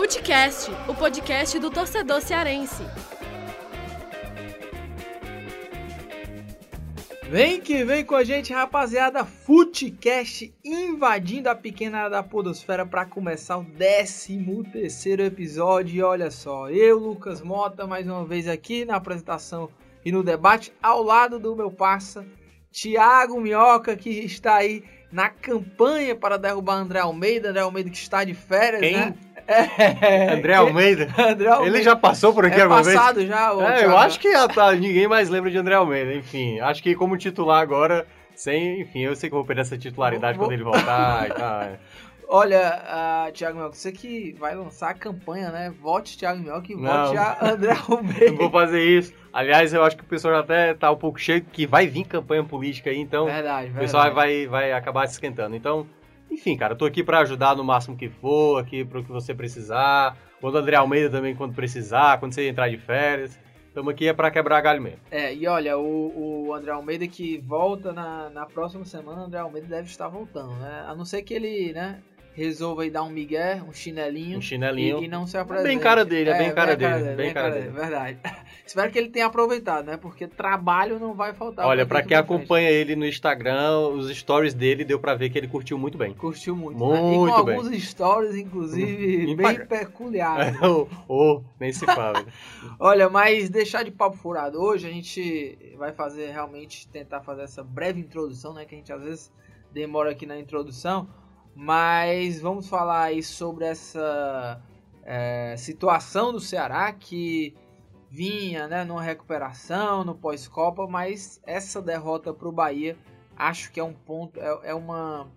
Futecast, o podcast do torcedor cearense. Vem que vem com a gente, rapaziada. Futecast invadindo a pequena área da Podosfera para começar o 13 terceiro episódio. E olha só, eu, Lucas Mota, mais uma vez aqui na apresentação e no debate, ao lado do meu parça, Thiago Minhoca, que está aí na campanha para derrubar André Almeida. André Almeida que está de férias, Quem? né? É, André Almeida. André Almeida. Ele já passou por aqui é alguma vez? passado já, ô, É, eu acho que já tá, ninguém mais lembra de André Almeida. Enfim, acho que como titular agora, sem, enfim, eu sei que vou perder essa titularidade Vou- quando ele voltar e tal. é. Olha, ah, Thiago Minhoca, você que vai lançar a campanha, né? Vote Thiago Minhoca e Não. vote a André Não Almeida. vou fazer isso. Aliás, eu acho que o pessoal já até tá um pouco cheio que vai vir campanha política aí, então Verdade, o verdade. pessoal vai, vai acabar se esquentando. Então, enfim, cara, eu tô aqui pra ajudar no máximo que for, aqui pro que você precisar. Quando o André Almeida também, quando precisar, quando você entrar de férias. Estamos aqui é pra quebrar galho mesmo. É, e olha, o, o André Almeida que volta na, na próxima semana, o André Almeida deve estar voltando, né? A não ser que ele, né, resolva aí dar um migué, um chinelinho. Um chinelinho. E, e não se É apresente. bem cara dele, é bem cara bem dele, bem cara dele. Verdade. Espero que ele tenha aproveitado, né? Porque trabalho não vai faltar. Olha, pra daqui quem pra frente. acompanha ele no Instagram, os stories dele deu pra ver que ele curtiu muito bem. Curtiu muito, Muito né? E com bem. alguns stories, inclusive, bem peculiares. Ou ou, nem se fala. Olha, mas deixar de papo furado hoje, a gente vai fazer realmente tentar fazer essa breve introdução, né? Que a gente às vezes demora aqui na introdução, mas vamos falar aí sobre essa é, situação do Ceará que vinha, né, numa recuperação no pós-copa, mas essa derrota para o Bahia, acho que é um ponto, é, é uma,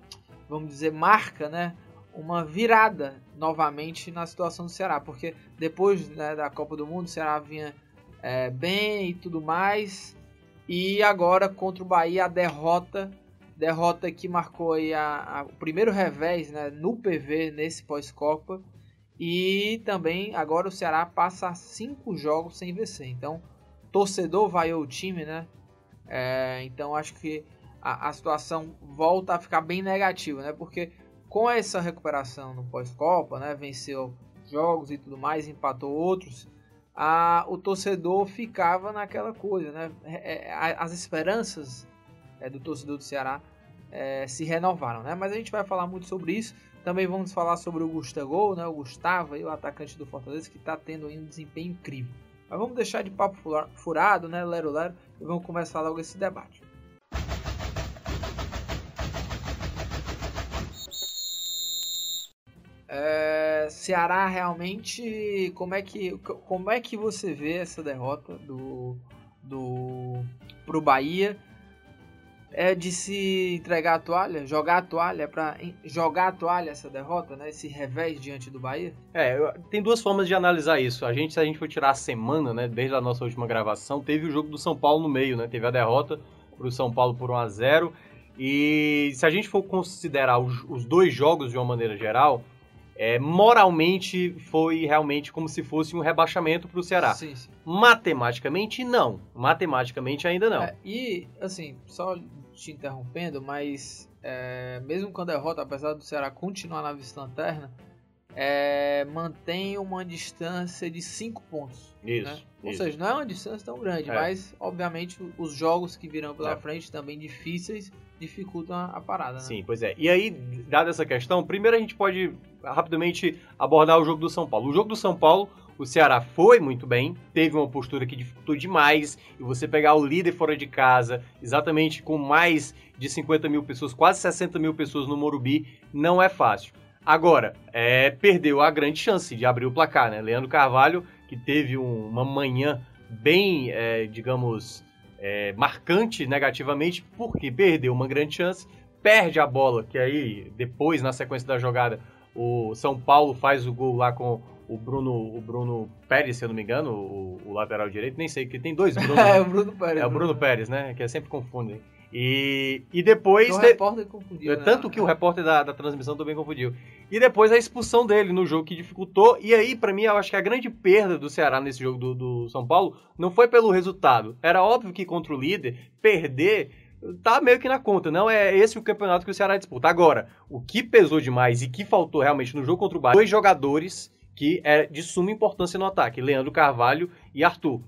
vamos dizer, marca, né? Uma virada novamente na situação do Ceará, porque depois né, da Copa do Mundo, o Ceará vinha é, bem e tudo mais. E agora contra o Bahia, a derrota. Derrota que marcou a, a- o primeiro revés né, no PV nesse pós-Copa. E também agora o Ceará passa cinco jogos sem vencer. Então, torcedor vaiou o time, né? É, então acho que a, a situação volta a ficar bem negativa, né? Porque com essa recuperação no pós-Copa, né? Venceu jogos e tudo mais, empatou outros. A, o torcedor ficava naquela coisa, né? É, é, as esperanças é, do torcedor do Ceará é, se renovaram, né? Mas a gente vai falar muito sobre isso. Também vamos falar sobre o Gustavo, né? O Gustavo, o atacante do Fortaleza, que está tendo um desempenho incrível. Mas vamos deixar de papo fura- furado, né? Lero Lero, e vamos começar logo esse debate. É, Ceará realmente, como é que como é que você vê essa derrota do do pro Bahia? É de se entregar a toalha, jogar a toalha para jogar a toalha essa derrota, né? Esse revés diante do Bahia? É, tem duas formas de analisar isso. A gente, se a gente for tirar a semana, né, desde a nossa última gravação, teve o jogo do São Paulo no meio, né? Teve a derrota pro São Paulo por 1 a 0 E se a gente for considerar os, os dois jogos de uma maneira geral, é, moralmente foi realmente como se fosse um rebaixamento pro Ceará. Sim, sim. Matematicamente, não. Matematicamente, ainda não. É, e, assim, só te interrompendo, mas é, mesmo com a derrota, apesar do Ceará continuar na vice-lanterna, é, mantém uma distância de 5 pontos. Isso, né? Ou isso. seja, não é uma distância tão grande, É. mas, obviamente, os jogos que virão pela É. frente, também difíceis, dificultam a, a parada. Né? Sim, pois é. E aí, dada essa questão, primeiro a gente pode rapidamente abordar o jogo do São Paulo. O jogo do São Paulo, o Ceará foi muito bem, teve uma postura que dificultou demais, e você pegar o líder fora de casa, exatamente com mais de 50 mil pessoas, quase 60 mil pessoas no Morumbi, não é fácil. Agora, é, perdeu a grande chance de abrir o placar, né? Leandro Carvalho, que teve um- uma manhã bem, é, digamos, é, marcante negativamente, porque perdeu uma grande chance, perde a bola, que aí, depois, na sequência da jogada, o São Paulo faz o gol lá com o Bruno, o Bruno Pérez, se eu não me engano, o, o lateral direito, nem sei, que tem dois Bruno. É, o Bruno Pérez. é o Bruno Pérez, né? Que é sempre confundem. E, e depois. O te- repórter confundiu. né? tanto que o repórter da, da transmissão também confundiu. E depois a expulsão dele no jogo que dificultou. E aí, pra mim, eu acho que a grande perda do Ceará nesse jogo do, do São Paulo não foi pelo resultado. Era óbvio que contra o líder, perder tá meio que na conta. Não é esse o campeonato que o Ceará disputa. Agora, o que pesou demais e que faltou realmente no jogo contra o Bahia, dois jogadores que é de suma importância no ataque, Leandro Carvalho e Arthur.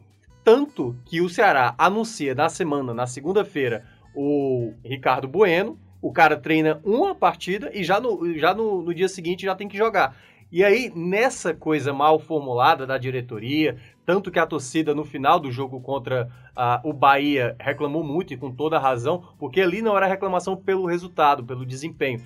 Tanto que o Ceará anuncia na semana, na segunda-feira, o Ricardo Bueno, o cara treina uma partida e já no, já no, no dia seguinte já tem que jogar. E aí, nessa coisa mal formulada da diretoria, tanto que a torcida no final do jogo contra uh, o Bahia reclamou muito e com toda razão, porque ali não era reclamação pelo resultado, pelo desempenho.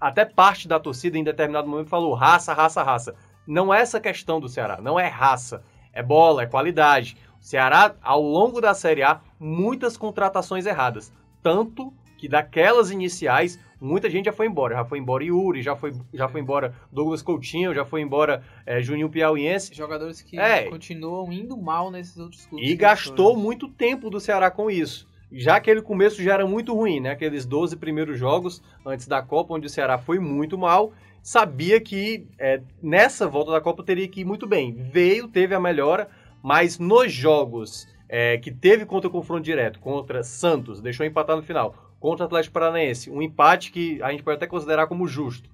Até parte da torcida em determinado momento falou raça, raça, raça. Não é essa questão do Ceará, não é raça, é bola, é qualidade. O Ceará, ao longo da Série A, muitas contratações erradas. Tanto que daquelas iniciais, muita gente já foi embora. Já foi embora Yuri, já foi, já foi embora Douglas Coutinho, já foi embora é, Juninho Piauiense. Jogadores que é, continuam indo mal nesses outros clubes. E gastou muito tempo do Ceará com isso. Já aquele começo já era muito ruim, né? Aqueles 12 primeiros jogos antes da Copa, onde o Ceará foi muito mal. Sabia que é, nessa volta da Copa teria que ir muito bem. Veio, teve a melhora, mas nos jogos é, que teve contra o confronto direto, contra Santos, deixou empatar no final, contra o Atlético Paranaense, um empate que a gente pode até considerar como justo.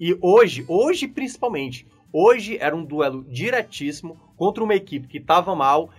E hoje, hoje principalmente, hoje era um duelo diretíssimo contra uma equipe que estava mal,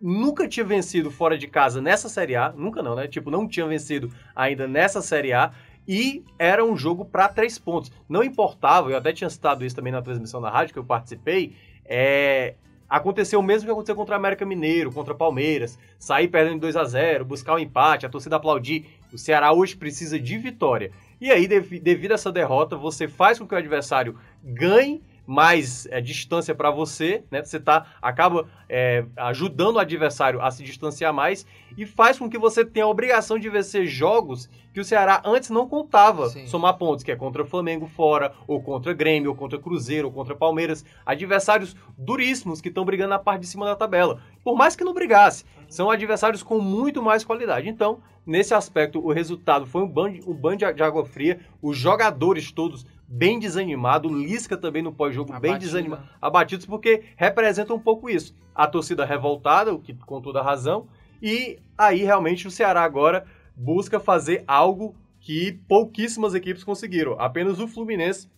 nunca tinha vencido fora de casa nessa Série A, nunca não, né? Tipo, não tinha vencido ainda nessa Série A, e era um jogo para três pontos. Não importava, eu até tinha citado isso também na transmissão da rádio que eu participei, é, Aconteceu o mesmo que aconteceu contra o América Mineiro, contra Palmeiras. Sair perdendo 2 a 0 buscar o um empate, a torcida aplaudir. O Ceará hoje precisa de vitória. E aí, devido a essa derrota, você faz com que o adversário ganhe mais é, distância para você, né? Você tá, acaba é, ajudando o adversário a se distanciar mais e faz com que você tenha a obrigação de vencer jogos que o Ceará antes não contava Sim. somar pontos, que é contra o Flamengo fora, ou contra Grêmio, ou contra Cruzeiro, ou contra Palmeiras. Adversários duríssimos que estão brigando na parte de cima da tabela. Por mais que não brigasse, são adversários com muito mais qualidade. Então, nesse aspecto, o resultado foi um banho, um banho de água fria. Os jogadores todos bem desanimado, Lisca também no pós-jogo bem desanimado, abatidos porque representa um pouco isso. A torcida revoltada, o que com toda razão, e aí realmente o Ceará agora busca fazer algo que pouquíssimas equipes conseguiram. Apenas o Fluminense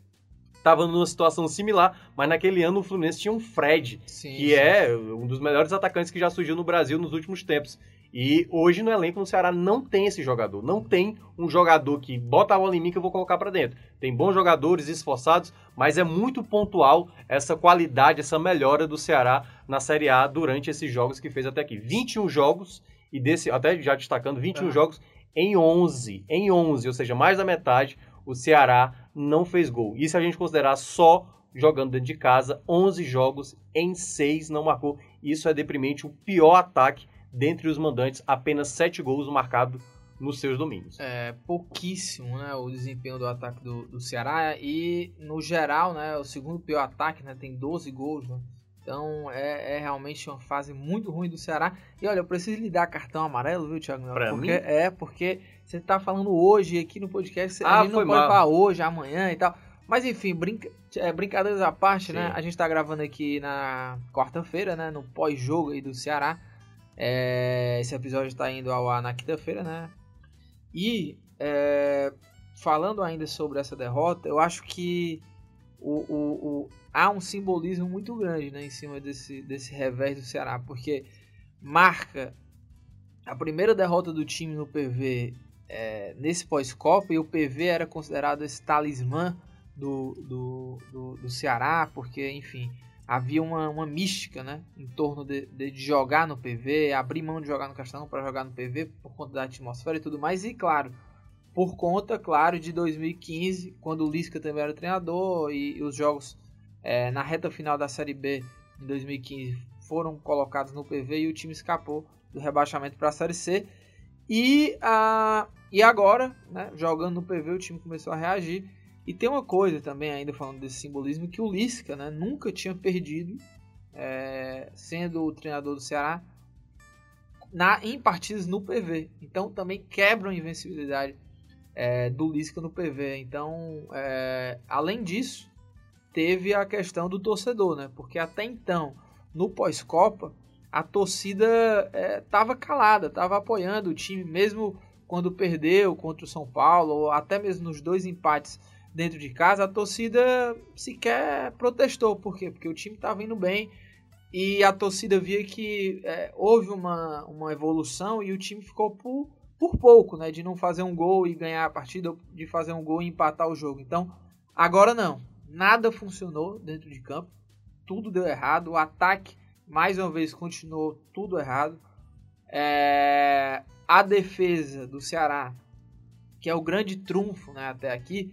estava numa situação similar, mas naquele ano o Fluminense tinha um Fred, sim, que sim. é um dos melhores atacantes que já surgiu no Brasil nos últimos tempos. E hoje no elenco no Ceará não tem esse jogador. Não tem um jogador que bota a bola em mim que eu vou colocar para dentro. Tem bons jogadores esforçados, mas é muito pontual essa qualidade, essa melhora do Ceará na Série A durante esses jogos que fez até aqui. 21 jogos e desse até já destacando 21 uhum. jogos em 11, em 11, ou seja, mais da metade, o Ceará não fez gol. E se a gente considerar só jogando dentro de casa, 11 jogos em 6 não marcou. Isso é deprimente, o pior ataque dentre os mandantes, apenas 7 gols marcados nos seus domínios. É pouquíssimo, né, o desempenho do ataque do, do Ceará e no geral, né, o segundo pior ataque, né, tem 12 gols, né? Então é, é, realmente uma fase muito ruim do Ceará. E olha, eu preciso lhe dar cartão amarelo, viu, Thiago? Pra porque, mim? É, porque você tá falando hoje aqui no podcast, ah, a gente não pode falar hoje, amanhã e tal. Mas enfim, brinca, é, brincadeiras à parte, né? Sim. né? A gente tá gravando aqui na quarta-feira, né? No pós-jogo aí do Ceará. É, esse episódio está indo ao ar na quinta-feira, né? E é, falando ainda sobre essa derrota, eu acho que o, o, o, há um simbolismo muito grande né, em cima desse, desse revés do Ceará, porque marca a primeira derrota do time no PV é, nesse pós-Copa, e o PV era considerado esse talismã do, do, do, do Ceará, porque, enfim, havia uma, uma mística né, em torno de, de, jogar no PV, abrir mão de jogar no Castelão para jogar no PV por conta da atmosfera e tudo mais. E claro, por conta, claro, de 2015, quando o Lisca também era treinador e, e os jogos é, na reta final da Série B em 2015 foram colocados no PV e o time escapou do rebaixamento para a Série C. E, a, e agora, né, jogando no PV, o time começou a reagir e tem uma coisa também, ainda falando desse simbolismo, que o Lisca né, nunca tinha perdido, é, sendo o treinador do Ceará, na, em partidas no PV. Então também quebra a invencibilidade é, do Lisca no PV. Então, é, além disso, teve a questão do torcedor, né? Porque até então, no pós-Copa, a torcida estava é, calada, estava apoiando o time, mesmo quando perdeu contra o São Paulo, ou até mesmo nos dois empates dentro de casa, a torcida sequer protestou. Por quê? Porque o time estava indo bem e a torcida via que é, houve uma, uma evolução e o time ficou por, por pouco, né? De não fazer um gol e ganhar a partida, de fazer um gol e empatar o jogo. Então, agora não. Nada funcionou dentro de campo. Tudo deu errado. O ataque, mais uma vez, continuou tudo errado. É, a defesa do Ceará, que é o grande trunfo né, até aqui,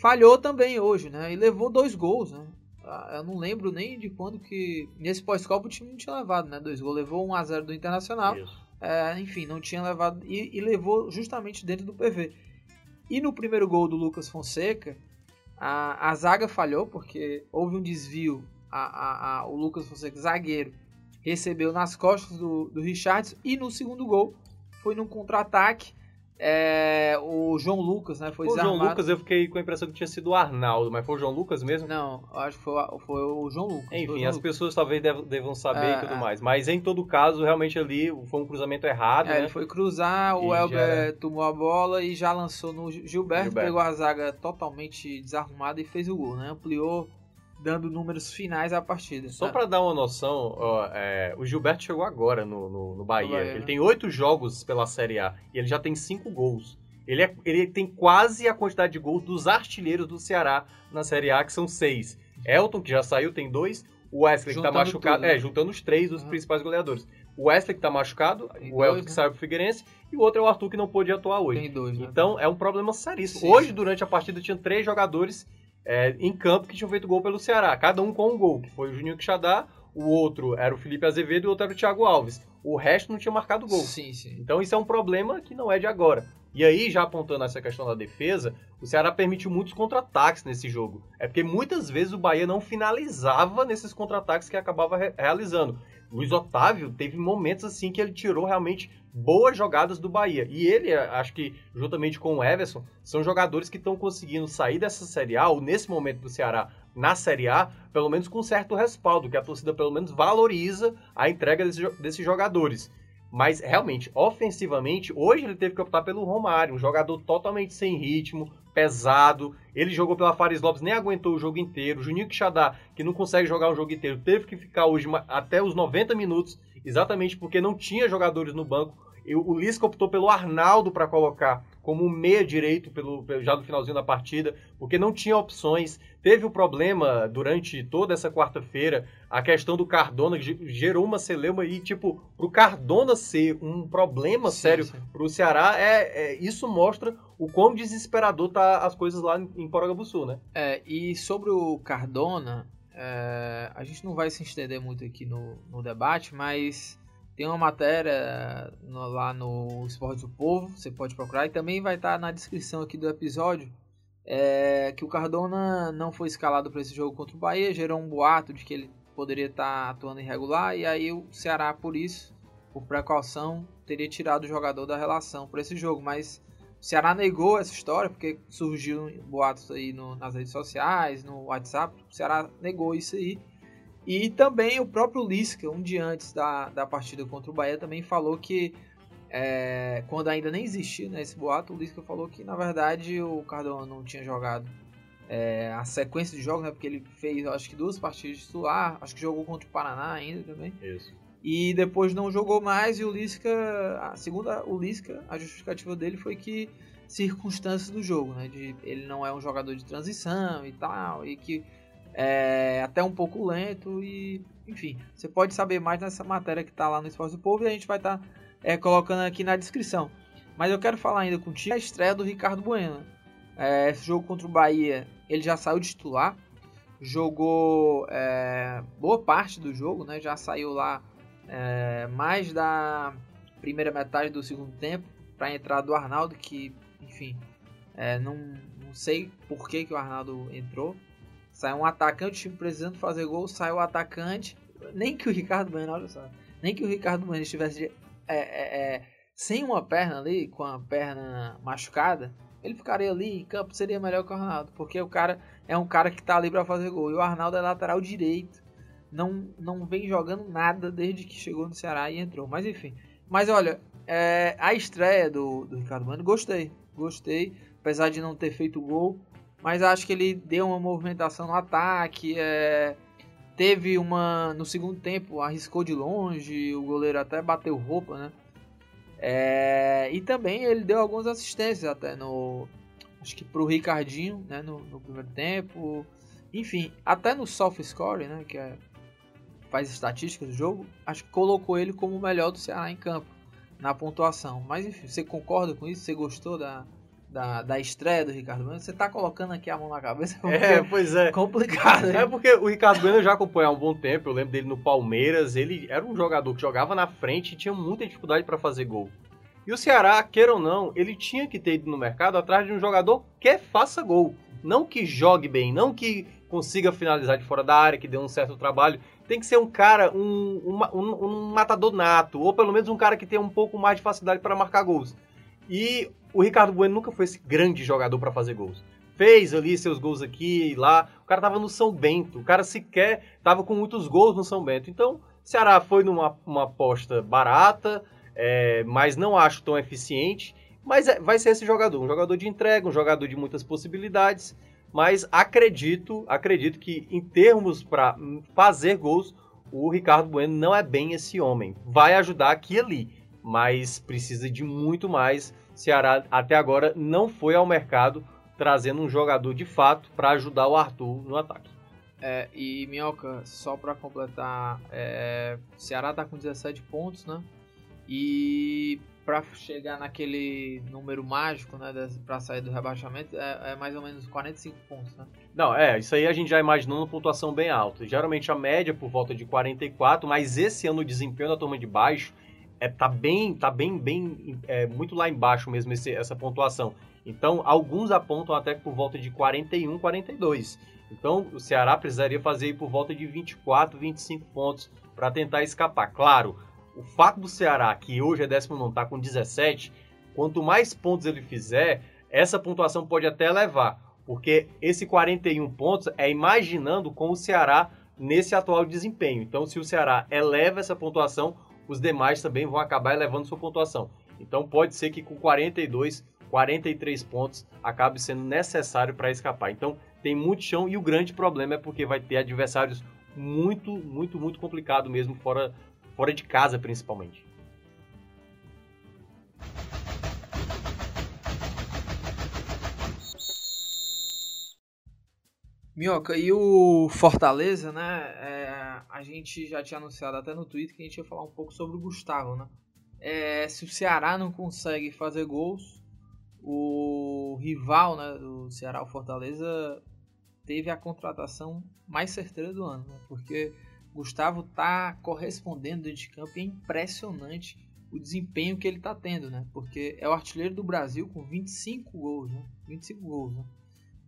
falhou também hoje, né? E levou dois gols, né? Ah, eu não lembro nem de quando que. Nesse pós-copa o time não tinha levado, né? Dois gols. Levou 1 a 0 do Internacional. É, enfim, não tinha levado. E, e, levou justamente dentro do PV. E no primeiro gol do Lucas Fonseca, a, a zaga falhou, porque houve um desvio. A, a, a, o Lucas Fonseca, zagueiro, recebeu nas costas do, do Richards. E no segundo gol, foi num contra-ataque. É, o João Lucas, né? Foi o João Lucas, eu fiquei com a impressão que tinha sido o Arnaldo, mas foi o João Lucas mesmo? Não, acho que foi, foi o João Lucas. Enfim, as Lucas. pessoas talvez devam saber é, e tudo é. mais. Mas em todo caso, realmente ali foi um cruzamento errado. É, né? ele foi cruzar, o Elber tomou a bola e já lançou no Gilberto, Gilberto, pegou a zaga totalmente desarrumada e fez o gol, né? Ampliou dando números finais à partida. Só para dar uma noção, ó, é, o Gilberto chegou agora no, no, no Bahia. Bahia. Ele né? tem oito jogos pela Série A e ele já tem cinco gols. Ele, é, ele tem quase a quantidade de gols dos artilheiros do Ceará na Série A, que são seis. Elton, que já saiu, tem dois. O Wesley, juntando que tá machucado. Tudo, né? É, juntando os três dos uhum. principais goleadores. O Wesley, que tá machucado. Tem o dois, Elton, que né? saiu pro Figueirense. E o outro é o Arthur, que não pôde atuar hoje. Tem dois, né? Então, é um problema seríssimo. Sim. Hoje, durante a partida, tinha três jogadores é, em campo que tinham feito gol pelo Ceará. Cada um com um gol, que foi o Juninho Quixadá, o outro era o Felipe Azevedo e o outro era o Thiago Alves. O resto não tinha marcado gol. Sim, sim. Então isso é um problema que não é de agora. E aí, já apontando essa questão da defesa, o Ceará permitiu muitos contra-ataques nesse jogo. É porque muitas vezes o Bahia não finalizava nesses contra-ataques que acabava re realizando. Luiz Otávio teve momentos assim que ele tirou realmente boas jogadas do Bahia. E ele, acho que juntamente com o Everson, são jogadores que estão conseguindo sair dessa Série A, ou nesse momento do Ceará na Série A, pelo menos com certo respaldo, que a torcida pelo menos valoriza a entrega desses, desses jogadores. Mas realmente, ofensivamente, hoje ele teve que optar pelo Romário, um jogador totalmente sem ritmo, pesado. Ele jogou pela Fares Lopes, nem aguentou o jogo inteiro. Juninho Quixadá, que não consegue jogar o jogo inteiro, teve que ficar hoje até os 90 minutos, exatamente porque não tinha jogadores no banco. O Lisca optou pelo Arnaldo para colocar como meia direito pelo, já no finalzinho da partida, porque não tinha opções. Teve o um problema durante toda essa quarta-feira, a questão do Cardona, que gerou uma celeuma e, tipo, pro Cardona ser um problema sim, sério sim. pro Ceará, é, é, isso mostra o quão desesperador tá as coisas lá em, Sul, né? É, e sobre o Cardona, é, a gente não vai se estender muito aqui no, no debate, mas tem uma matéria no, lá no Esporte do Povo, você pode procurar, e também vai estar na descrição aqui do episódio, é, que o Cardona não foi escalado para esse jogo contra o Bahia, gerou um boato de que ele poderia estar atuando irregular, e aí o Ceará, por isso, por precaução, teria tirado o jogador da relação para esse jogo, mas o Ceará negou essa história, porque surgiu boatos aí no, nas redes sociais, no WhatsApp, o Ceará negou isso aí, e também o próprio Lisca, um dia antes da, da partida contra o Bahia, também falou que é, quando ainda nem existia né, esse boato, o Lisca falou que na verdade o Cardona não tinha jogado é, a sequência de jogos, né, porque ele fez acho que duas partidas de titular, acho que jogou contra o Paraná ainda também. Isso. E depois não jogou mais e o Lisca, a segunda o Lisca, a justificativa dele foi que circunstâncias do jogo, né, de ele não é um jogador de transição e tal, e que é até um pouco lento e enfim, você pode saber mais nessa matéria que está lá no Esporte do Povo e a gente vai estar tá, é, colocando aqui na descrição. Mas eu quero falar ainda contigo a estreia do Ricardo Bueno. É, esse jogo contra o Bahia, ele já saiu de titular, jogou é, boa parte do jogo, né? Já saiu lá é, mais da primeira metade do segundo tempo para a entrada do Arnaldo, que enfim, é, não, não sei por que, que o Arnaldo entrou. Sai um atacante, o time precisando fazer gol, sai o atacante. Nem que o Ricardo Bueno, olha só. Nem que o Ricardo Bueno estivesse é, é, é, sem uma perna ali, com a perna machucada, ele ficaria ali em campo, seria melhor que o Arnaldo. Porque o cara é um cara que tá ali para fazer gol. E o Arnaldo é lateral direito. Não, não vem jogando nada desde que chegou no Ceará e entrou. Mas enfim. Mas olha, é, a estreia do, do Ricardo Bueno, gostei. Gostei. Apesar de não ter feito gol, mas acho que ele deu uma movimentação no ataque. É, teve uma. No segundo tempo, arriscou de longe, o goleiro até bateu roupa, né? É, e também ele deu algumas assistências até no. Acho que pro Ricardinho, né? No, no primeiro tempo. Enfim, até no soft score, né? Que é, faz estatísticas do jogo. Acho que colocou ele como o melhor do Ceará em campo. Na pontuação. Mas enfim, você concorda com isso? Você gostou da, da, da estreia do Ricardo Bueno, você tá colocando aqui a mão na cabeça. É, pois é. Complicado. É porque o Ricardo Bueno eu já acompanho há um bom tempo. Eu lembro dele no Palmeiras. Ele era um jogador que jogava na frente e tinha muita dificuldade para fazer gol. E o Ceará, queira ou não, ele tinha que ter ido no mercado atrás de um jogador que faça gol. Não que jogue bem, não que consiga finalizar de fora da área, que dê um certo trabalho. Tem que ser um cara, um, um, um, matador nato, ou pelo menos um cara que tenha um pouco mais de facilidade para marcar gols. E o Ricardo Bueno nunca foi esse grande jogador para fazer gols. Fez ali seus gols aqui e lá. O cara tava no São Bento. O cara sequer tava com muitos gols no São Bento. Então, Ceará foi numa uma aposta barata, é, mas não acho tão eficiente. Mas é, vai ser esse jogador, um jogador de entrega, um jogador de muitas possibilidades. Mas acredito, acredito que em termos para fazer gols, o Ricardo Bueno não é bem esse homem. Vai ajudar aqui e ali, mas precisa de muito mais. Ceará até agora não foi ao mercado trazendo um jogador de fato para ajudar o Arthur no ataque. É, e Minhoca, só para completar, é, Ceará tá com 17 pontos, né? E para chegar naquele número mágico, né, para sair do rebaixamento, é, é, mais ou menos 45 pontos, né? Não, é, isso aí a gente já imaginou uma pontuação bem alta. Geralmente a média é por volta de 44, mas esse ano o desempenho da turma de baixo é, tá bem, tá bem, bem, é, muito lá embaixo mesmo esse, essa pontuação. Então, alguns apontam até por volta de 41, 42. Então, o Ceará precisaria fazer por volta de 24, 25 pontos para tentar escapar. Claro, o fato do Ceará, que hoje é 19, tá com 17, quanto mais pontos ele fizer, essa pontuação pode até elevar, porque esse 41 pontos é imaginando com o Ceará nesse atual desempenho. Então, se o Ceará eleva essa pontuação, os demais também vão acabar elevando sua pontuação. Então pode ser que com 42, 43 pontos acabe sendo necessário para escapar. Então tem muito chão e o grande problema é porque vai ter adversários muito, muito, muito complicado mesmo fora, fora de casa principalmente. Minhoca, e o Fortaleza, né? É, a gente já tinha anunciado até no Twitter que a gente ia falar um pouco sobre o Gustavo, né? É, se o Ceará não consegue fazer gols, o rival né, do Ceará, o Fortaleza, teve a contratação mais certeira do ano, né? Porque Gustavo tá correspondendo de campo e é impressionante o desempenho que ele tá tendo, né? Porque é o artilheiro do Brasil com 25 gols, né? 25 gols, né?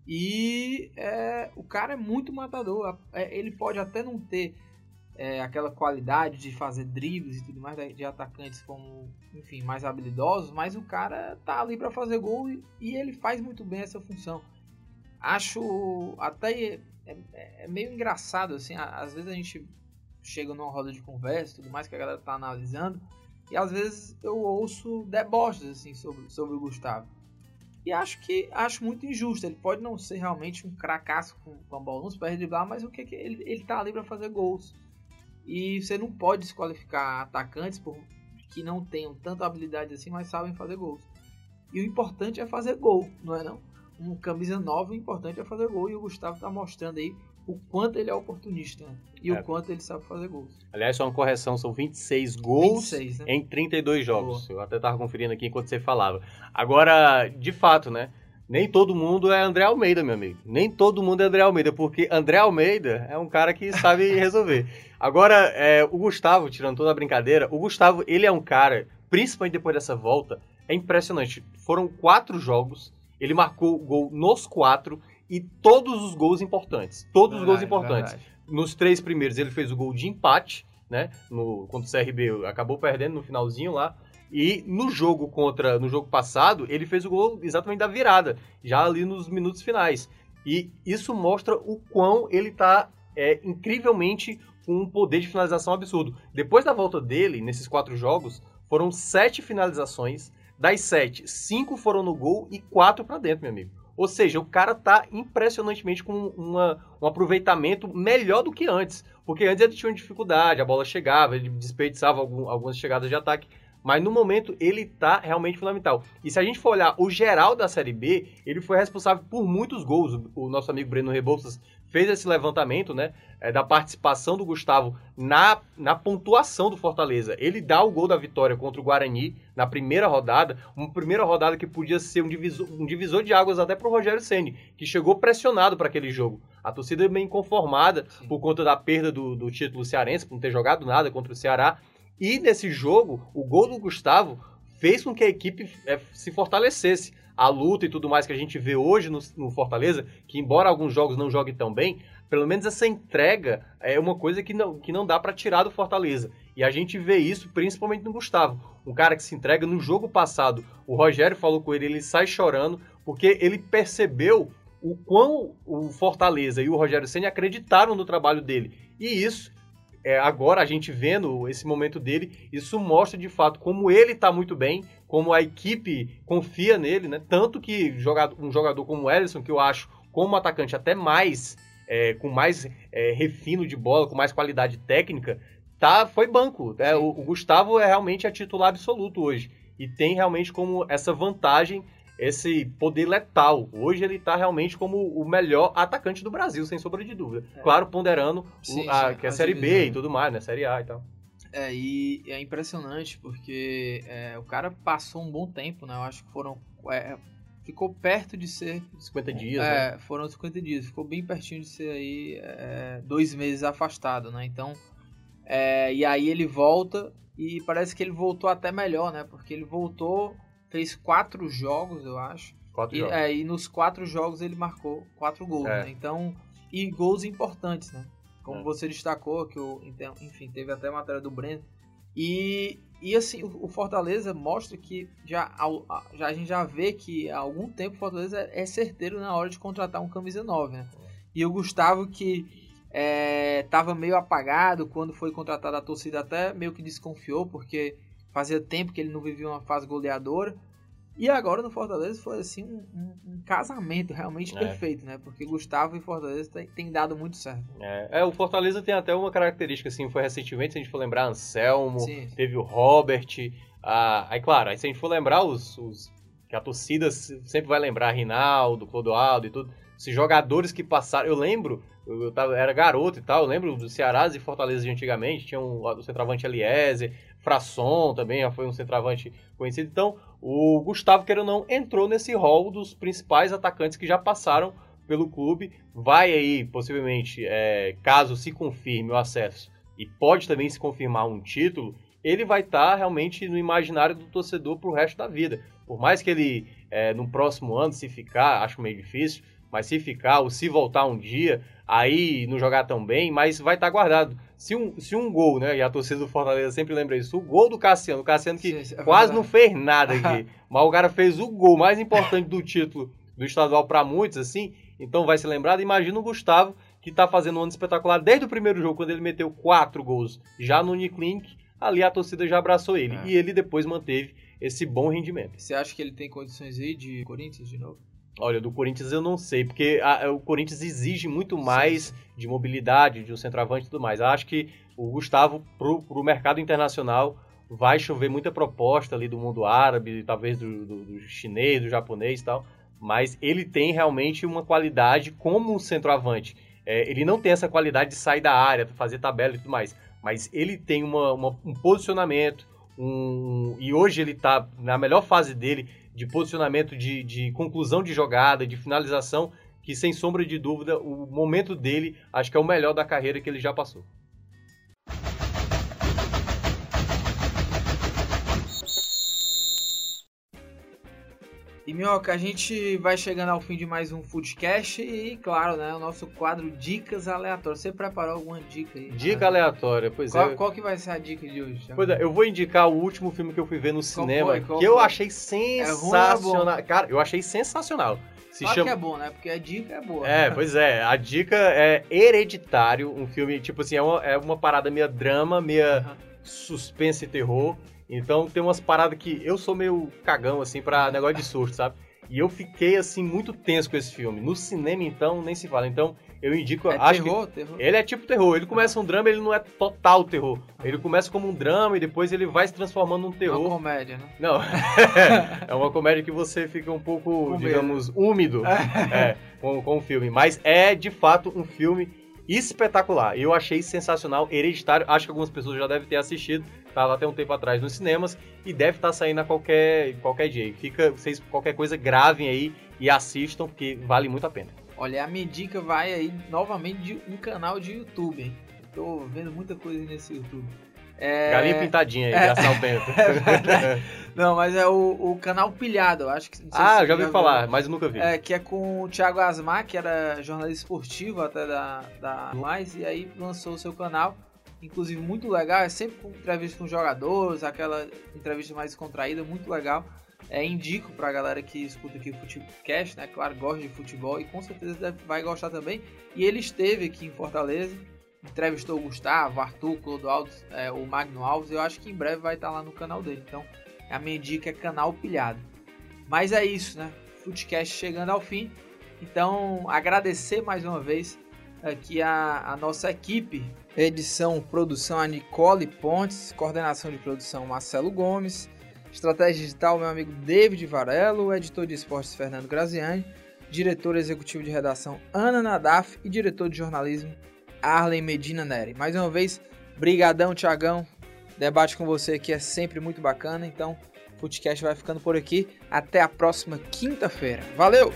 E é, o cara é muito matador. É, ele pode até não ter é, aquela qualidade de fazer dribles e tudo mais de atacantes como, enfim, mais habilidosos, mas o cara tá ali para fazer gol e, e, ele faz muito bem essa função. Acho até é, é, meio engraçado assim, às vezes a gente chega numa roda de conversa, tudo mais que a galera tá analisando, e às vezes eu ouço deboches assim sobre, sobre o Gustavo. E acho que acho muito injusto. Ele pode não ser realmente um cracaço com, com a bola nos pés driblar, mas o que, que ele, ele tá ali para fazer gols. E você não pode desqualificar atacantes por, que não tenham tanta habilidade assim, mas sabem fazer gols. E o importante é fazer gol, não é não? Um camisa nova, o importante é fazer gol. E o Gustavo tá mostrando aí o quanto ele é oportunista né? e é. o quanto ele sabe fazer gols. Aliás, só uma correção, são 26 gols 26, né? em 32 jogos. Boa. Eu até tava conferindo aqui enquanto você falava. Agora, de fato, né? Nem todo mundo é André Almeida, meu amigo. Nem todo mundo é André Almeida, porque André Almeida é um cara que sabe resolver. Agora, é, o Gustavo, tirando toda a brincadeira, o Gustavo, ele é um cara, principalmente depois dessa volta, é impressionante. Foram quatro jogos, ele marcou gol nos quatro e todos os gols importantes. Todos verdade, os gols importantes. Verdade. Nos três primeiros ele fez o gol de empate, né? No, contra o CRB acabou perdendo no finalzinho lá. E no jogo contra. No jogo passado, ele fez o gol exatamente da virada, já ali nos minutos finais. E isso mostra o quão ele tá é, incrivelmente com um poder de finalização absurdo. Depois da volta dele, nesses quatro jogos, foram sete finalizações. Das sete, cinco foram no gol e quatro para dentro, meu amigo. Ou seja, o cara tá impressionantemente com uma, um aproveitamento melhor do que antes. Porque antes ele tinha dificuldade, a bola chegava, ele desperdiçava algum, algumas chegadas de ataque. Mas no momento ele tá realmente fundamental. E se a gente for olhar o geral da Série B, ele foi responsável por muitos gols. O nosso amigo Breno Rebouças fez esse levantamento, né? É, da participação do Gustavo na, na pontuação do Fortaleza. Ele dá o gol da vitória contra o Guarani na primeira rodada, uma primeira rodada que podia ser um divisor, um divisor de águas até para o Rogério Ceni, que chegou pressionado para aquele jogo. A torcida é bem conformada Sim. por conta da perda do, do título cearense, por não ter jogado nada contra o Ceará. E nesse jogo, o gol do Gustavo fez com que a equipe é, se fortalecesse. A luta e tudo mais que a gente vê hoje no, no, Fortaleza, que embora alguns jogos não joguem tão bem, pelo menos essa entrega é uma coisa que não, que não dá para tirar do Fortaleza. E a gente vê isso principalmente no Gustavo. Um cara que se entrega no jogo passado. O Rogério falou com ele, ele sai chorando, porque ele percebeu o quão o Fortaleza e o Rogério Senna acreditaram no trabalho dele. E isso é, agora a gente vendo esse momento dele, isso mostra de fato como ele está muito bem, como a equipe confia nele, né? Tanto que um jogador como o Ellison, que eu acho como atacante até mais, é, com mais é, refino de bola, com mais qualidade técnica, tá, foi banco. É, o, o Gustavo é realmente a titular absoluto hoje. E tem realmente como essa vantagem esse poder letal. Hoje ele está realmente como o melhor atacante do Brasil, sem sombra de dúvida. É. Claro, ponderando sim, o, a, sim, que é a Série B e tudo mais, né? Série A e tal. É, e é impressionante porque é, o cara passou um bom tempo, né? Eu acho que foram. É, ficou perto de ser. 50 dias, é, né? Foram 50 dias. Ficou bem pertinho de ser aí é, dois meses afastado, né? Então. É, e aí ele volta e parece que ele voltou até melhor, né? Porque ele voltou fez quatro jogos, eu acho. Quatro e, jogos. É, e nos quatro jogos ele marcou quatro gols, é. né? Então, e gols importantes, né? Como é. você destacou, que o, então, enfim, teve até a matéria do Breno. E, e assim, o, o Fortaleza mostra que já, já a gente já vê que há algum tempo o Fortaleza é certeiro na hora de contratar um camisa 9, né? E o Gustavo que estava é, meio apagado quando foi contratado a torcida até meio que desconfiou, porque Fazia tempo que ele não vivia uma fase goleadora. E agora no Fortaleza foi assim um, um, um casamento realmente é. perfeito, né? Porque Gustavo e Fortaleza tem, tem dado muito certo. É. é. o Fortaleza tem até uma característica, assim, foi recentemente, se a gente for lembrar, Anselmo, Sim. teve o Robert. Ah, aí, claro, aí se a gente for lembrar os, os que a torcida sempre vai lembrar, Rinaldo, Clodoaldo e tudo, esses jogadores que passaram. Eu lembro, eu tava, era garoto e tal, eu lembro do Ceará e Fortaleza de antigamente, tinha um, o centroavante Eliezer, Frasson também já foi um centroavante conhecido. Então, o Gustavo, queira ou não, entrou nesse rol dos principais atacantes que já passaram pelo clube. Vai aí, possivelmente, é, caso se confirme o acesso e pode também se confirmar um título, ele vai estar tá realmente no imaginário do torcedor para o resto da vida. Por mais que ele, é, no próximo ano, se ficar, acho meio difícil, mas se ficar ou se voltar um dia, aí não jogar tão bem, mas vai estar tá guardado. Se um, se um gol, né? E a torcida do Fortaleza sempre lembra isso. O gol do Cassiano, o Cassiano que sim, é quase não fez nada aqui. mas o cara fez o gol mais importante do título do estadual para muitos, assim. Então vai ser lembrado. Imagina o Gustavo, que tá fazendo um ano espetacular desde o primeiro jogo, quando ele meteu quatro gols já no Uniclinic. Ali a torcida já abraçou ele. É. E ele depois manteve esse bom rendimento. Você acha que ele tem condições aí de Corinthians de novo? Olha, do Corinthians eu não sei, porque a, o Corinthians exige muito mais de mobilidade, de um centroavante e tudo mais. Eu acho que o Gustavo, pro, pro mercado internacional, vai chover muita proposta ali do mundo árabe, talvez do, do, do chinês, do japonês e tal, mas ele tem realmente uma qualidade como um centroavante. É, ele não tem essa qualidade de sair da área, fazer tabela e tudo mais, mas ele tem uma, uma, um posicionamento, um, e hoje ele está na melhor fase dele, de posicionamento, de, de conclusão de jogada, de finalização, que sem sombra de dúvida, o momento dele acho que é o melhor da carreira que ele já passou. E Minhoca, a gente vai chegando ao fim de mais um Foodcast e, claro, né, o nosso quadro Dicas Aleatórias. Você preparou alguma dica aí? Dica aleatória, pois qual, é. Qual que vai ser a dica de hoje? Pois é, eu vou indicar o último filme que eu fui ver no cinema, que eu achei sensacional. É ruim, é Cara, eu achei sensacional. Se claro chama... que é bom, né? Porque a dica é boa. É, pois é. A dica é Hereditário, um filme, tipo assim, é uma, é uma parada meio drama, meio uhum. suspense e terror. Então tem umas paradas que eu sou meio cagão, assim, pra negócio de surto, sabe? E eu fiquei, assim, muito tenso com esse filme. No cinema, então, nem se fala. Então, eu indico. É acho terror, que terror. ele é tipo terror. Ele começa um drama, ele não é total terror. Ele começa como um drama e depois ele vai se transformando num Uma terror. comédia, né? Não. é uma comédia que você fica um pouco, Com digamos, úmido é, com, com o filme. Mas é, de fato, um filme espetacular. Eu achei sensacional. Hereditário, acho que algumas pessoas já devem ter assistido. Tava até um tempo atrás nos cinemas e deve estar saindo a qualquer, qualquer dia. Fica, vocês, qualquer coisa, gravem aí e assistam, porque vale muito a pena. Olha, a minha dica vai aí novamente de um canal de YouTube, hein? Tô vendo muita coisa nesse YouTube. É... Galinha pintadinha aí, de Assal Bento. Não, mas é o, o canal Pilhado, eu acho que. ah, já ouvi falar, mas nunca vi. É, que é com o Thiago Asmar, que era jornalista esportivo até da, da Mais, e aí lançou o seu canal, inclusive muito legal, é sempre com entrevista com jogadores, aquela entrevista mais contraída, muito legal. É, indico pra galera que escuta aqui o Futecast, né? Claro, gosta de futebol e com certeza vai gostar também. E ele esteve aqui em Fortaleza, entrevistou o Gustavo, Arthur, Clodoaldo, é, o Magno Alves. Eu acho que em breve vai estar lá no canal dele. Então, a minha dica é canal pilhado. Mas é isso, né? Futecast chegando ao fim. Então, agradecer mais uma vez aqui a, a nossa equipe. Edição, produção, a Nicole Pontes. Coordenação de produção, Marcelo Gomes. Estratégia digital, meu amigo David Varelo. Editor de esportes, Fernando Graziani. Diretor executivo de redação, Ana Nadaf. E diretor de jornalismo, Arlen Medina Neri. Mais uma vez, brigadão, Tiagão. Debate com você aqui é sempre muito bacana. Então, o Futecast vai ficando por aqui. Até a próxima quinta-feira. Valeu!